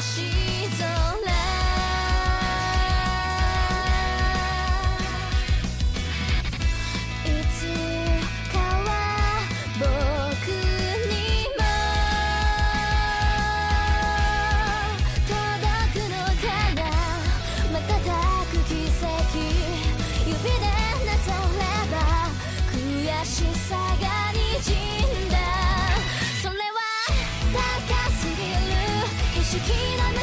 星式な